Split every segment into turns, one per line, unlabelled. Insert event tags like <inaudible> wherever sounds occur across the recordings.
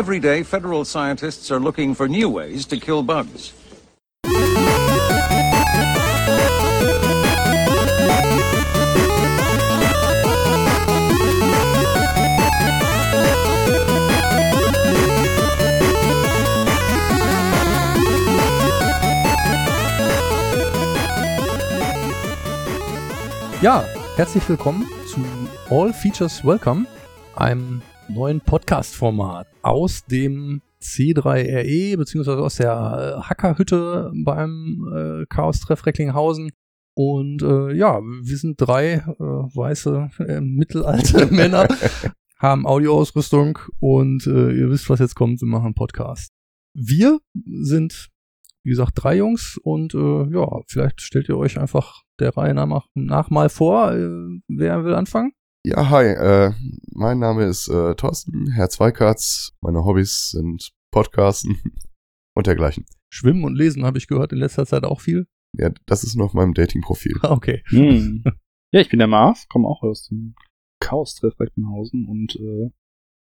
Every day, federal scientists are looking for new ways to kill bugs.
Ja, herzlich willkommen zu All Features Welcome, einem neuen Podcast-Format aus dem C3RE, beziehungsweise aus der äh, Hackerhütte beim äh, Chaos-Treff Recklinghausen. Und äh, ja, wir sind drei äh, weiße, äh, mittelalte <laughs> Männer, haben Audioausrüstung und äh, ihr wisst, was jetzt kommt, wir machen einen Podcast. Wir sind, wie gesagt, drei Jungs und äh, ja, vielleicht stellt ihr euch einfach der Reihe nach, nach mal vor. Wer will anfangen?
Ja, hi, äh, mein Name ist äh, Thorsten, Herr Zweikatz. Meine Hobbys sind Podcasten <laughs> und dergleichen.
Schwimmen und Lesen habe ich gehört in letzter Zeit auch viel.
Ja, das ist noch meinem Dating-Profil.
Ah, <laughs> Okay.
Hm. Ja, ich bin der Marv, komme auch aus dem Chaos-Treff Recklinghausen und äh,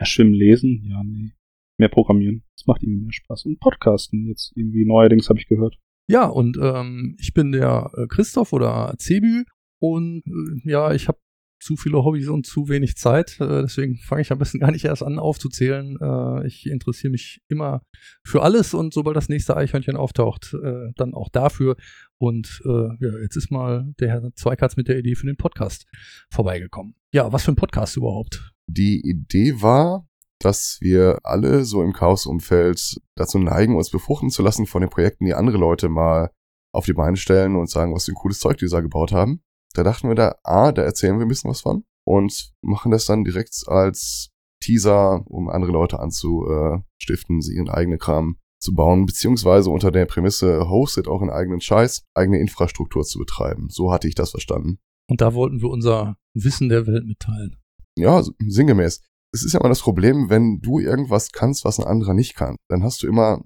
ja, Schwimmen, Lesen, ja, nee. Mehr Programmieren. Das macht irgendwie mehr Spaß. Und Podcasten jetzt irgendwie neuerdings habe ich gehört.
Ja, und ähm, ich bin der äh, Christoph oder Cebü und äh, ja, ich habe zu viele Hobbys und zu wenig Zeit, äh, deswegen fange ich am besten <laughs> gar nicht erst an aufzuzählen. Äh, ich interessiere mich immer für alles und sobald das nächste Eichhörnchen auftaucht, äh, dann auch dafür. Und ja, jetzt ist mal der Herr Zweikatz mit der Idee für den Podcast vorbeigekommen. Ja, was für ein Podcast überhaupt?
Die Idee war, dass wir alle so im Chaos-Umfeld dazu neigen, uns befruchten zu lassen von den Projekten, die andere Leute mal auf die Beine stellen und sagen, was für ein cooles Zeug die da gebaut haben. Da dachten wir da, ah, da erzählen wir ein bisschen was von und machen das dann direkt als Teaser, um andere Leute anzustiften, sie ihren eigenen Kram zu bauen, beziehungsweise unter der Prämisse, hostet auch einen eigenen Scheiß, eigene Infrastruktur zu betreiben. So hatte ich das verstanden.
Und da wollten wir unser Wissen der Welt mitteilen.
Ja, sinngemäß. Es ist ja immer das Problem, wenn du irgendwas kannst, was ein anderer nicht kann, dann hast du immer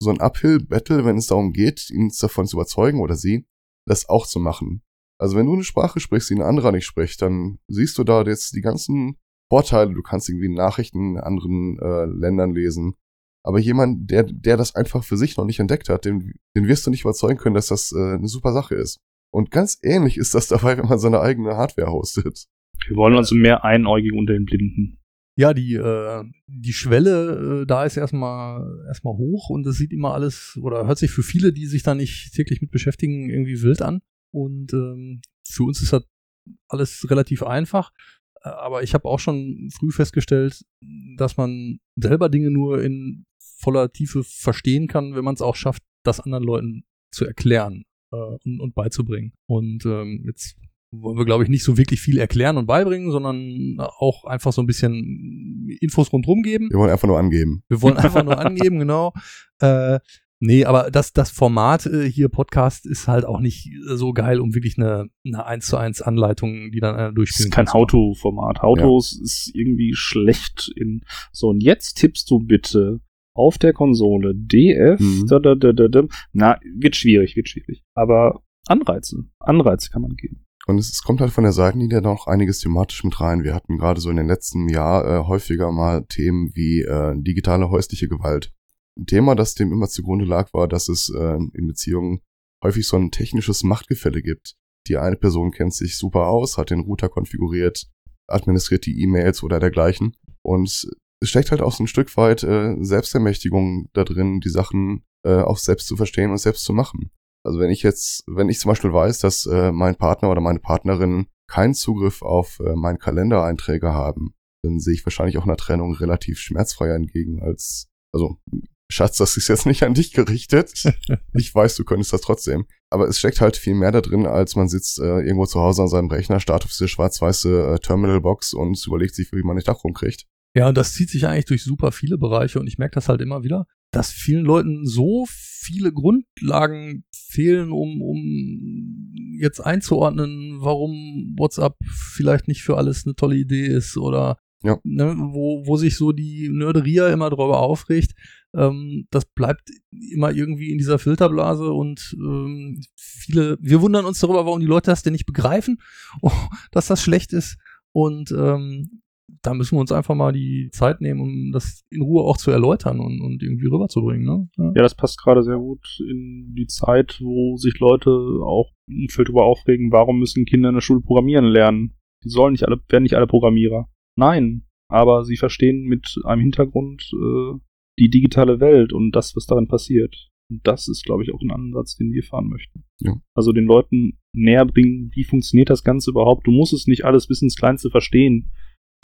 so ein Uphill-Battle, wenn es darum geht, ihn davon zu überzeugen oder sie, das auch zu machen. Also wenn du eine Sprache sprichst, die ein anderer nicht spricht, dann siehst du da jetzt die ganzen Vorteile. Du kannst irgendwie Nachrichten in anderen äh, Ländern lesen. Aber jemand, der, der das einfach für sich noch nicht entdeckt hat, den, den wirst du nicht überzeugen können, dass das äh, eine super Sache ist. Und ganz ähnlich ist das <laughs> dabei, wenn man seine eigene Hardware hostet.
Wir wollen also mehr Einäugige unter den Blinden.
Ja, die, äh, die Schwelle äh, da ist erstmal erstmal hoch und es sieht immer alles oder hört sich für viele, die sich da nicht täglich mit beschäftigen, irgendwie wild an. Und ähm, für uns ist das alles relativ einfach. Äh, Aber ich habe auch schon früh festgestellt, dass man selber Dinge nur in voller Tiefe verstehen kann, wenn man es auch schafft, das anderen Leuten zu erklären äh, und, und beizubringen. Und ähm, jetzt wollen wir, glaube ich, nicht so wirklich viel erklären und beibringen, sondern auch einfach so ein bisschen Infos rundherum geben.
Wir wollen einfach nur angeben.
Wir wollen einfach nur angeben, <laughs> genau. Äh, nee, aber das, das Format äh, hier Podcast ist halt auch nicht so geil, um wirklich eine, eine 1 zu 1 Anleitung, die dann einer
Das
durchspielen
ist kein. How-To-Format. How-Tos ist irgendwie schlecht in. So, und jetzt tippst du bitte auf der Konsole DF.
Mhm.
Da, da, da, da, da. Na, wird schwierig, wird schwierig. Aber Anreize. Anreize kann man geben.
Und es, es kommt halt von der Seitenlinie noch einiges thematisch mit rein. Wir hatten gerade so in den letzten Jahr äh, häufiger mal Themen wie äh, digitale häusliche Gewalt. Ein Thema, das dem immer zugrunde lag, war, dass es äh, in Beziehungen häufig so ein technisches Machtgefälle gibt. Die eine Person kennt sich super aus, hat den Router konfiguriert, administriert die E-Mails oder dergleichen. Und es steckt halt auch so ein Stück weit äh, Selbstermächtigung da drin, die Sachen äh, auch selbst zu verstehen und selbst zu machen. Also wenn ich jetzt, wenn ich zum Beispiel weiß, dass äh, mein Partner oder meine Partnerin keinen Zugriff auf äh, meinen Kalendereinträge haben, dann sehe ich wahrscheinlich auch einer Trennung relativ schmerzfreier entgegen als, also Schatz, das ist jetzt nicht an dich gerichtet. <laughs> ich weiß, du könntest das trotzdem. Aber es steckt halt viel mehr da drin, als man sitzt äh, irgendwo zu Hause an seinem Rechner, startet auf diese schwarz-weiße äh, Terminalbox und überlegt sich, wie man nicht Dach rumkriegt.
Ja, und das zieht sich eigentlich durch super viele Bereiche und ich merke das halt immer wieder, dass vielen Leuten so viele Grundlagen fehlen, um, um jetzt einzuordnen, warum WhatsApp vielleicht nicht für alles eine tolle Idee ist oder
Ja.
ne, wo, wo sich so die Nerderia immer drüber aufregt. Ähm, das bleibt immer irgendwie in dieser Filterblase und ähm, viele, wir wundern uns darüber, warum die Leute das denn nicht begreifen, <laughs> dass das schlecht ist. Und ähm, da müssen wir uns einfach mal die Zeit nehmen, um das in Ruhe auch zu erläutern und, und irgendwie rüberzubringen. Ne?
Ja. ja, das passt gerade sehr gut in die Zeit, wo sich Leute auch ein Feld darüber aufregen, warum müssen Kinder in der Schule programmieren lernen? Die sollen nicht alle, werden nicht alle Programmierer. Nein, aber sie verstehen mit einem Hintergrund äh, die digitale Welt und das, was darin passiert. Und das ist, glaube ich, auch ein Ansatz, den wir fahren möchten.
Ja.
Also den Leuten näher bringen, wie funktioniert das Ganze überhaupt. Du musst es nicht alles bis ins Kleinste verstehen.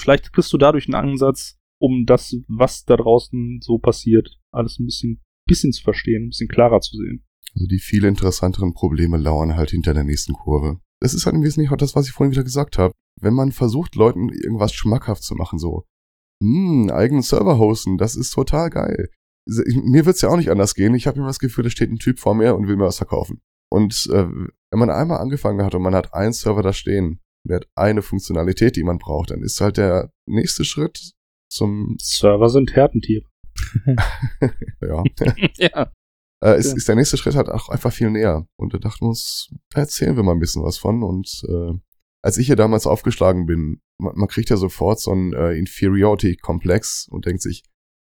Vielleicht kriegst du dadurch einen Ansatz, um das, was da draußen so passiert, alles ein bisschen, bisschen zu verstehen, ein bisschen klarer zu sehen.
Also die viel interessanteren Probleme lauern halt hinter der nächsten Kurve. Das ist halt im Wesentlichen auch das, was ich vorhin wieder gesagt habe. Wenn man versucht, Leuten irgendwas schmackhaft zu machen, so, hm, eigenen Server hosten, das ist total geil. Mir wird's ja auch nicht anders gehen. Ich habe immer das Gefühl, da steht ein Typ vor mir und will mir was verkaufen. Und äh, wenn man einmal angefangen hat und man hat einen Server da stehen, der hat eine Funktionalität, die man braucht, dann ist halt der nächste Schritt zum
Server sind Härtentiere. <laughs> <laughs>
ja.
ja.
Äh, ist, ja. ist der nächste Schritt halt auch einfach viel näher. Und da dachten wir uns, da erzählen wir mal ein bisschen was von. Und äh, als ich hier damals aufgeschlagen bin, man, man kriegt ja sofort so einen äh, Inferiority-Komplex und denkt sich,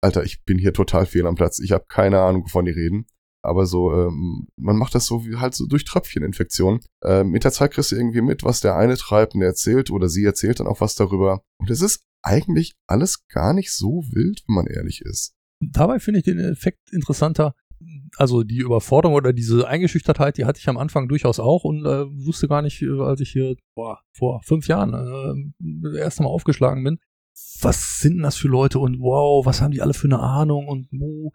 Alter, ich bin hier total fehl am Platz. Ich habe keine Ahnung, wovon die reden. Aber so, ähm, man macht das so wie halt so durch Tröpfcheninfektion. Ähm, mit der Zeit kriegst du irgendwie mit, was der eine treibt und der erzählt oder sie erzählt dann auch was darüber. Und es ist eigentlich alles gar nicht so wild, wenn man ehrlich ist.
Dabei finde ich den Effekt interessanter. Also die Überforderung oder diese Eingeschüchtertheit, die hatte ich am Anfang durchaus auch und äh, wusste gar nicht, äh, als ich hier boah, vor fünf Jahren äh, das erste Mal aufgeschlagen bin, was sind denn das für Leute und wow, was haben die alle für eine Ahnung und wo.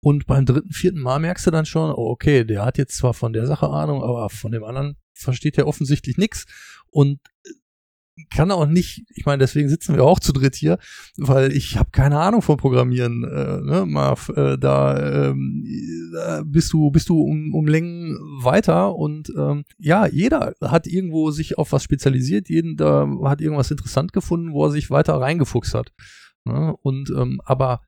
Und beim dritten, vierten Mal merkst du dann schon, oh, okay, der hat jetzt zwar von der Sache Ahnung, aber von dem anderen versteht er offensichtlich nichts. Und kann auch nicht, ich meine, deswegen sitzen wir auch zu dritt hier, weil ich habe keine Ahnung von Programmieren, äh, ne, Marv, äh, da, ähm, da bist du, bist du um, um Längen weiter und ähm, ja, jeder hat irgendwo sich auf was spezialisiert, jeden da hat irgendwas interessant gefunden, wo er sich weiter reingefuchst hat. Ne? Und ähm, aber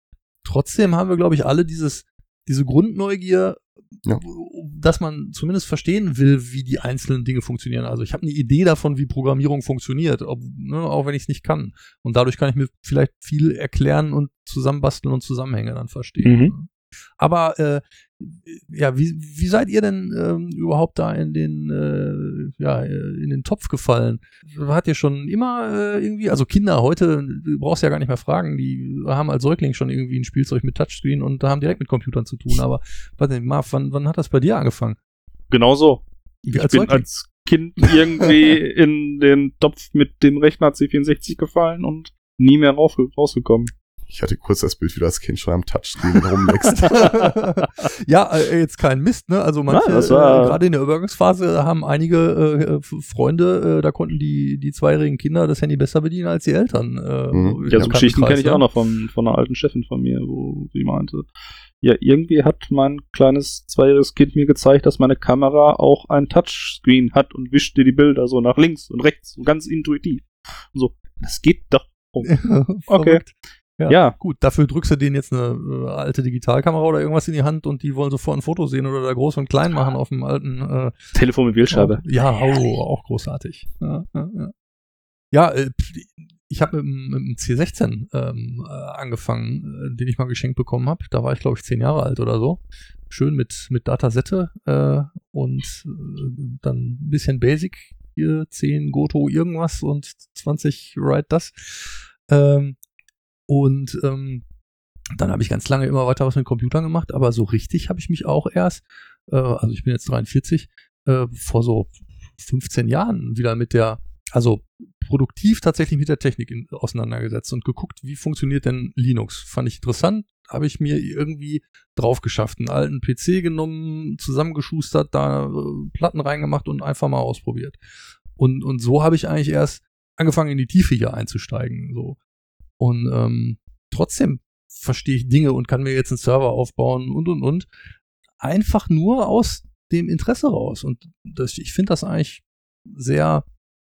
trotzdem haben wir, glaube ich, alle dieses, diese Grundneugier, ja. dass man zumindest verstehen will, wie die einzelnen Dinge funktionieren. Also ich habe eine Idee davon, wie Programmierung funktioniert, ob, ne, auch wenn ich es nicht kann. Und dadurch kann ich mir vielleicht viel erklären und zusammenbasteln und Zusammenhänge dann verstehen. Mhm. Aber äh, ja, wie, wie seid ihr denn ähm, überhaupt da in den äh, ja in den Topf gefallen? Hat ihr schon immer äh, irgendwie, also Kinder heute, du brauchst ja gar nicht mehr fragen, die haben als Säugling schon irgendwie ein Spielzeug mit Touchscreen und haben direkt mit Computern zu tun. Aber warte, Marv, wann, wann hat das bei dir angefangen?
Genau so. Ich als bin Säugling? als Kind irgendwie in den Topf mit dem Rechner C64 gefallen und nie mehr rausgekommen.
Ich hatte kurz das Bild, wie das Kind schon am Touchscreen rumwächst. <laughs>
ja, äh, jetzt kein Mist, ne? Also manche, ja, äh, gerade in der Übergangsphase haben einige äh, Freunde, äh, da konnten die, die zweijährigen Kinder das Handy besser bedienen als die Eltern. Äh,
mhm. Ja, so Geschichten kenne ich ne? auch noch von, von einer alten Chefin von mir, wo sie meinte, ja, irgendwie hat mein kleines zweijähriges Kind mir gezeigt, dass meine Kamera auch ein Touchscreen hat und wischt dir die Bilder so nach links und rechts und ganz intuitiv. Und so, das geht doch. <laughs> Oh. okay.
Ja, ja, Gut, dafür drückst du denen jetzt eine äh, alte Digitalkamera oder irgendwas in die Hand und die wollen sofort ein Foto sehen oder da groß und klein machen auf dem alten äh,
Telefon mit Wählscheibe.
Ja, oh, auch großartig. Ja, ja, ja. ja äh, ich habe mit, dem C16 ähm, äh, angefangen, den ich mal geschenkt bekommen habe. Da war ich, glaube ich, zehn Jahre alt oder so. Schön mit, mit Datasette äh, und äh, dann ein bisschen Basic hier, 10 Goto irgendwas und 20 Write das. Ähm, und ähm, dann habe ich ganz lange immer weiter was mit Computern gemacht, aber so richtig habe ich mich auch erst, äh, also ich bin jetzt 43, äh, vor so 15 Jahren wieder mit der, also produktiv tatsächlich mit der Technik in, auseinandergesetzt und geguckt, wie funktioniert denn Linux. Fand ich interessant, habe ich mir irgendwie drauf geschafft, einen alten PC genommen, zusammengeschustert, da äh, Platten reingemacht und einfach mal ausprobiert. Und, und so habe ich eigentlich erst angefangen, in die Tiefe hier einzusteigen. So. Und ähm, trotzdem verstehe ich Dinge und kann mir jetzt einen Server aufbauen und und und. Einfach nur aus dem Interesse raus. Und das, ich finde das eigentlich sehr,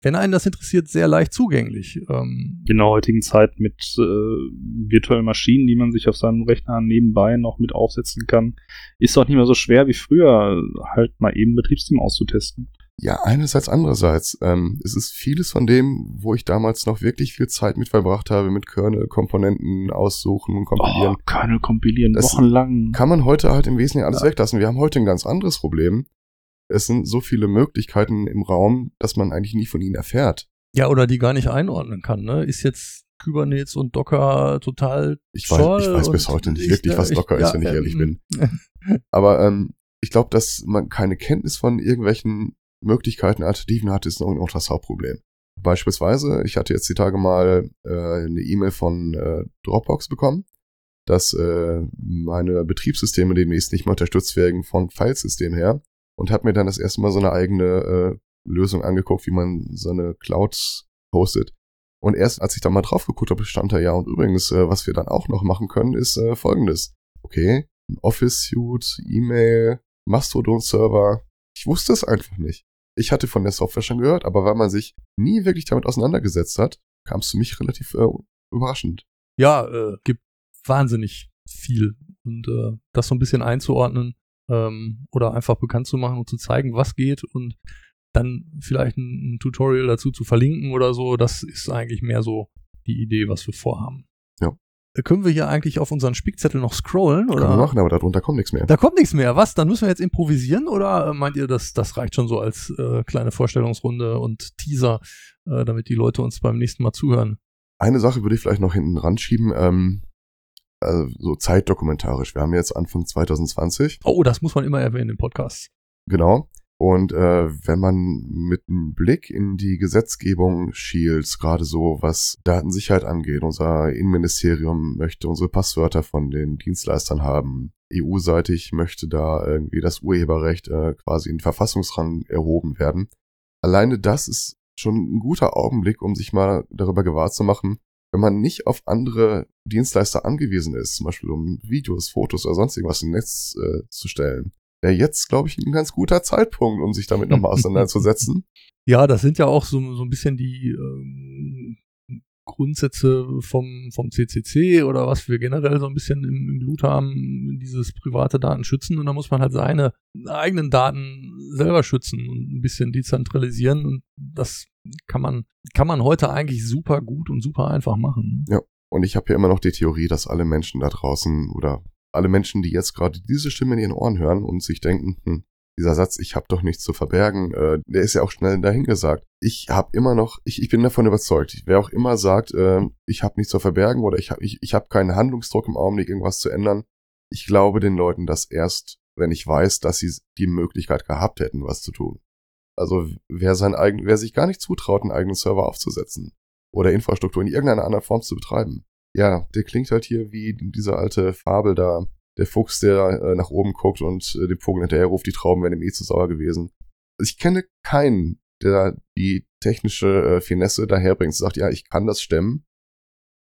wenn einen das interessiert, sehr leicht zugänglich.
Ähm in der heutigen Zeit mit äh, virtuellen Maschinen, die man sich auf seinem Rechner nebenbei noch mit aufsetzen kann, ist auch nicht mehr so schwer wie früher, halt mal eben Betriebssystem auszutesten.
Ja, einerseits, andererseits. Ähm, es ist vieles von dem, wo ich damals noch wirklich viel Zeit mit verbracht habe, mit Kernel-Komponenten aussuchen und kompilieren.
Oh, Kernel kompilieren,
Das
wochenlang.
Kann man heute halt im Wesentlichen alles weglassen. Wir haben heute ein ganz anderes Problem. Es sind so viele Möglichkeiten im Raum, dass man eigentlich nie von ihnen erfährt.
Ja, oder die gar nicht einordnen kann, ne? Ist jetzt Kubernetes und Docker total
Ich weiß,
toll
ich weiß bis heute nicht
ich-
wirklich, was
ich-
Docker ist,
ja,
wenn ich ehrlich
ähm,
bin. Aber ähm, ich glaube, dass man keine Kenntnis von irgendwelchen Möglichkeiten, Alternativen hat, ist noch das Hauptproblem. Beispielsweise, ich hatte jetzt die Tage mal äh, eine E-Mail von äh, Dropbox bekommen, dass äh, meine Betriebssysteme demnächst nicht mehr unterstützt werden von Filesystem her und habe mir dann das erste Mal so eine eigene äh, Lösung angeguckt, wie man so eine Cloud hostet. Und erst als ich da mal drauf geguckt habe, stand da ja, und übrigens, äh, was wir dann auch noch machen können, ist äh, folgendes. Okay, ein Office-Suite, E-Mail, Mastodon-Server. Ich wusste es einfach nicht. Ich hatte von der Software schon gehört, aber weil man sich nie wirklich damit auseinandergesetzt hat, kam es für mich relativ äh, überraschend.
Ja, äh, gibt wahnsinnig viel. Und äh, das so ein bisschen einzuordnen ähm, oder einfach bekannt zu machen und zu zeigen, was geht und dann vielleicht ein, ein Tutorial dazu zu verlinken oder so, das ist eigentlich mehr so die Idee, was wir vorhaben.
Ja.
Können wir hier eigentlich auf unseren Spickzettel noch scrollen? Oder?
Kann man machen, aber darunter kommt nichts mehr.
Da kommt nichts mehr. Was? Dann müssen wir jetzt improvisieren oder meint ihr, das, das reicht schon so als äh, kleine Vorstellungsrunde und Teaser, äh, damit die Leute uns beim nächsten Mal zuhören?
Eine Sache würde ich vielleicht noch hinten ranschieben, ähm, also so zeitdokumentarisch. Wir haben jetzt Anfang 2020.
Oh, das muss man immer erwähnen im Podcast.
Genau. Und äh, wenn man mit einem Blick in die Gesetzgebung schielt, gerade so was Datensicherheit angeht, unser Innenministerium möchte unsere Passwörter von den Dienstleistern haben. EU-seitig möchte da irgendwie das Urheberrecht äh, quasi in Verfassungsrang erhoben werden. Alleine das ist schon ein guter Augenblick, um sich mal darüber gewahr zu machen, wenn man nicht auf andere Dienstleister angewiesen ist, zum Beispiel um Videos, Fotos oder sonst irgendwas im Netz äh, zu stellen, wäre jetzt, glaube ich, ein ganz guter Zeitpunkt, um sich damit nochmal auseinanderzusetzen. <laughs>
Ja, das sind ja auch so, so ein bisschen die ähm, Grundsätze vom, vom CCC oder was wir generell so ein bisschen im, im Blut haben, dieses private Daten schützen und da muss man halt seine eigenen Daten selber schützen und ein bisschen dezentralisieren und das kann man, kann man heute eigentlich super gut und super einfach machen.
Und ich habe ja immer noch die Theorie, dass alle Menschen da draußen oder alle Menschen, die jetzt gerade diese Stimme in ihren Ohren hören und sich denken, hm, dieser Satz, ich habe doch nichts zu verbergen, äh, der ist ja auch schnell dahingesagt. Ich habe immer noch, ich, ich bin davon überzeugt, wer auch immer sagt, äh, ich habe nichts zu verbergen oder ich habe ich, ich hab keinen Handlungsdruck im Augenblick, irgendwas zu ändern, ich glaube den Leuten das erst, wenn ich weiß, dass sie die Möglichkeit gehabt hätten, was zu tun. Also wer sein eigen, wer sich gar nicht zutraut, einen eigenen Server aufzusetzen oder Infrastruktur in irgendeiner anderen Form zu betreiben, ja, der klingt halt hier wie diese alte Fabel da, der Fuchs, der äh, nach oben guckt und äh, dem Vogel hinterher ruft, die Trauben wären ihm eh zu sauer gewesen. Ich kenne keinen, der die technische äh, Finesse daherbringt, sagt, ja, ich kann das stemmen,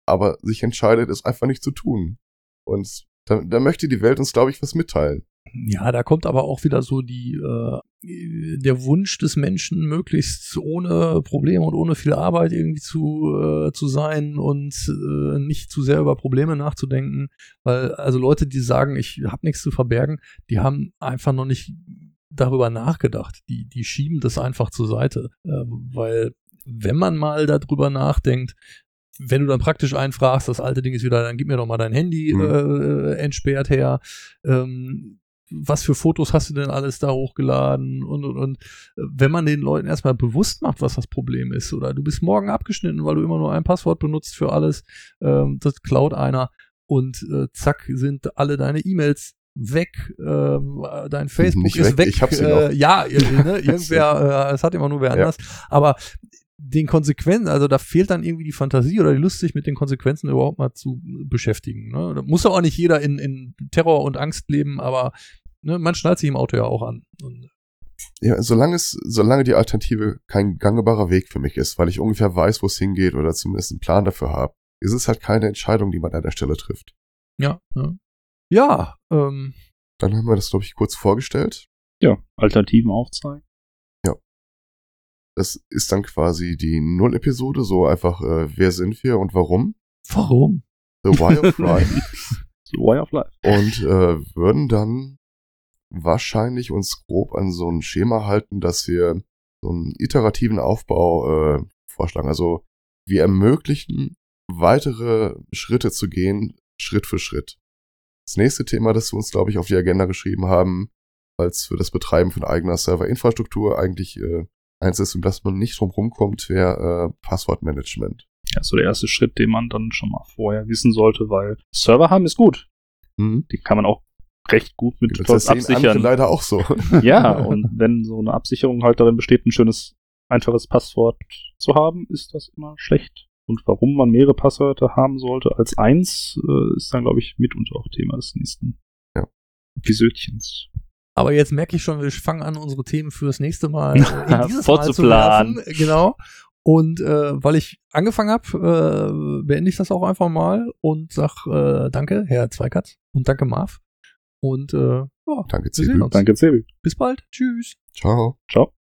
aber sich entscheidet, es einfach nicht zu tun. Und da, da möchte die Welt uns, glaube ich, was mitteilen.
Ja, da kommt aber auch wieder so die äh, der Wunsch des Menschen, möglichst ohne Probleme und ohne viel Arbeit irgendwie zu äh, zu sein und äh, nicht zu sehr über Probleme nachzudenken, weil also Leute, die sagen, ich habe nichts zu verbergen, die haben einfach noch nicht darüber nachgedacht. Die die schieben das einfach zur Seite, äh, weil wenn man mal darüber nachdenkt, wenn du dann praktisch einfragst, das alte Ding ist wieder, dann gib mir doch mal dein Handy
Mhm.
äh, entsperrt her. Ähm, was für Fotos hast du denn alles da hochgeladen und und und wenn man den Leuten erstmal bewusst macht, was das Problem ist, oder du bist morgen abgeschnitten, weil du immer nur ein Passwort benutzt für alles, ähm, das klaut einer und äh, zack sind alle deine E-Mails weg, ähm, dein Facebook ist
weg,
weg.
ich hab sie
äh,
noch.
Ja, ir- <laughs> ne, irgendwer, äh, es hat immer nur wer
Ja.
anders, aber den Konsequenzen, also da fehlt dann irgendwie die Fantasie oder die Lust, sich mit den Konsequenzen überhaupt mal zu beschäftigen. Ne? Da muss ja auch nicht jeder in, in Terror und Angst leben, aber ne, man schnallt sich im Auto ja auch an. Und,
Ja, solange es, solange die Alternative kein gangbarer Weg für mich ist, weil ich ungefähr weiß, wo es hingeht oder zumindest einen Plan dafür habe, ist es halt keine Entscheidung, die man an der Stelle trifft.
ja, ja. Ja, ähm,
Dann haben wir das, glaube ich, kurz vorgestellt.
Ja, Alternativen aufzeigen.
Das ist dann quasi die Null-Episode, so einfach, äh, wer sind wir und warum?
warum?
The Why of <laughs> Life.
The Way of Life.
und äh, würden dann wahrscheinlich uns grob an so ein Schema halten, dass wir so einen iterativen Aufbau äh, vorschlagen. Also wir ermöglichen weitere Schritte zu gehen, Schritt für Schritt. Das nächste Thema, das wir uns, glaube ich, auf die Agenda geschrieben haben, als für das Betreiben von eigener Serverinfrastruktur eigentlich äh, eins ist, um das man nicht drum rumkommt, wäre äh, Passwortmanagement.
Ja, so der erste Schritt, den man dann schon mal vorher wissen sollte, weil Server haben ist gut.
Hm?
Die kann man auch recht gut mit
andere
absichern.
leider auch so. <laughs>
Ja, und wenn so eine Absicherung halt darin besteht, ein schönes, einfaches Passwort zu haben, ist das immer schlecht. Und warum man mehrere Passwörter haben sollte als eins, äh, ist dann, glaube ich, mitunter auch Thema des nächsten
Ja.
Episödchens.
Aber jetzt merke ich schon, wir fangen an, unsere Themen fürs nächste Mal <laughs> äh, in dieses Mal zu
Vorzuplanen.
werfen. Genau. Und äh, weil ich angefangen habe, äh, beende ich das auch einfach mal und sag äh, danke, Herr Zweikatz und danke, Marv. Und äh, ja,
Danke,
wir sehen
Zibu.
uns.
Danke, Sebi.
Bis bald. Tschüss.
Ciao.
Ciao.